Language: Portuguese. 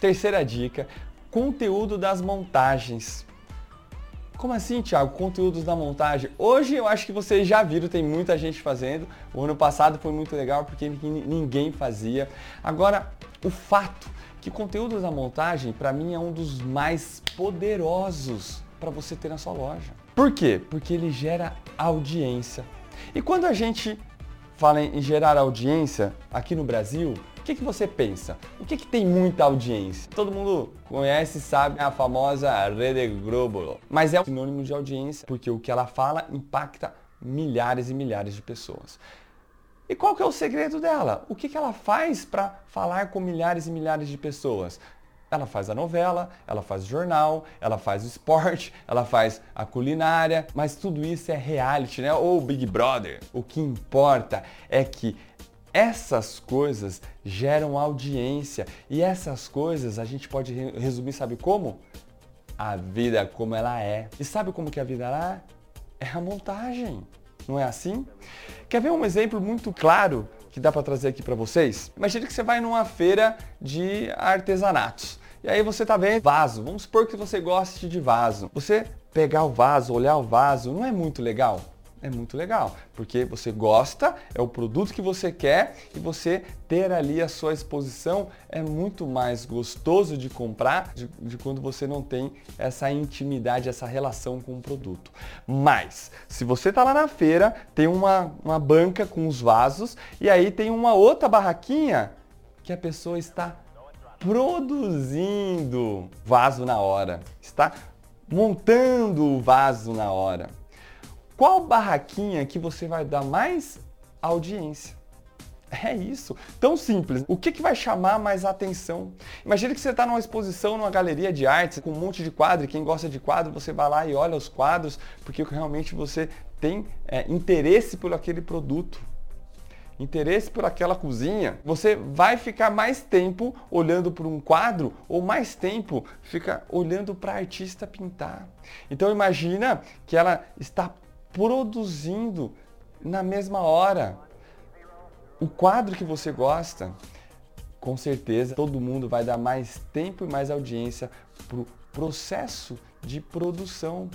Terceira dica, conteúdo das montagens. Como assim, Thiago? Conteúdos da montagem? Hoje eu acho que vocês já viram, tem muita gente fazendo. O ano passado foi muito legal porque ninguém fazia. Agora, o fato que conteúdos da montagem, para mim, é um dos mais poderosos para você ter na sua loja. Por quê? Porque ele gera audiência. E quando a gente fala em gerar audiência aqui no Brasil, que, que você pensa? O que, que tem muita audiência? Todo mundo conhece sabe a famosa Rede Globo, mas é sinônimo de audiência, porque o que ela fala impacta milhares e milhares de pessoas. E qual que é o segredo dela? O que, que ela faz para falar com milhares e milhares de pessoas? Ela faz a novela, ela faz o jornal, ela faz o esporte, ela faz a culinária, mas tudo isso é reality, né? Ou Big Brother. O que importa é que essas coisas geram audiência e essas coisas a gente pode resumir, sabe como? A vida como ela é. E sabe como que a vida é? É a montagem. Não é assim? Quer ver um exemplo muito claro que dá para trazer aqui para vocês? Imagine que você vai numa feira de artesanatos. E aí você tá vendo vaso. Vamos supor que você goste de vaso. Você pegar o vaso, olhar o vaso, não é muito legal? É muito legal, porque você gosta, é o produto que você quer e você ter ali a sua exposição é muito mais gostoso de comprar de, de quando você não tem essa intimidade, essa relação com o produto. Mas, se você está lá na feira, tem uma, uma banca com os vasos e aí tem uma outra barraquinha que a pessoa está produzindo vaso na hora, está montando o vaso na hora qual barraquinha que você vai dar mais audiência? É isso, tão simples. O que, que vai chamar mais atenção? Imagina que você está numa exposição, numa galeria de artes, com um monte de quadro, quem gosta de quadro, você vai lá e olha os quadros, porque realmente você tem é, interesse por aquele produto interesse por aquela cozinha, você vai ficar mais tempo olhando para um quadro ou mais tempo fica olhando para a artista pintar. Então imagina que ela está produzindo na mesma hora. O quadro que você gosta, com certeza todo mundo vai dar mais tempo e mais audiência para o processo de produção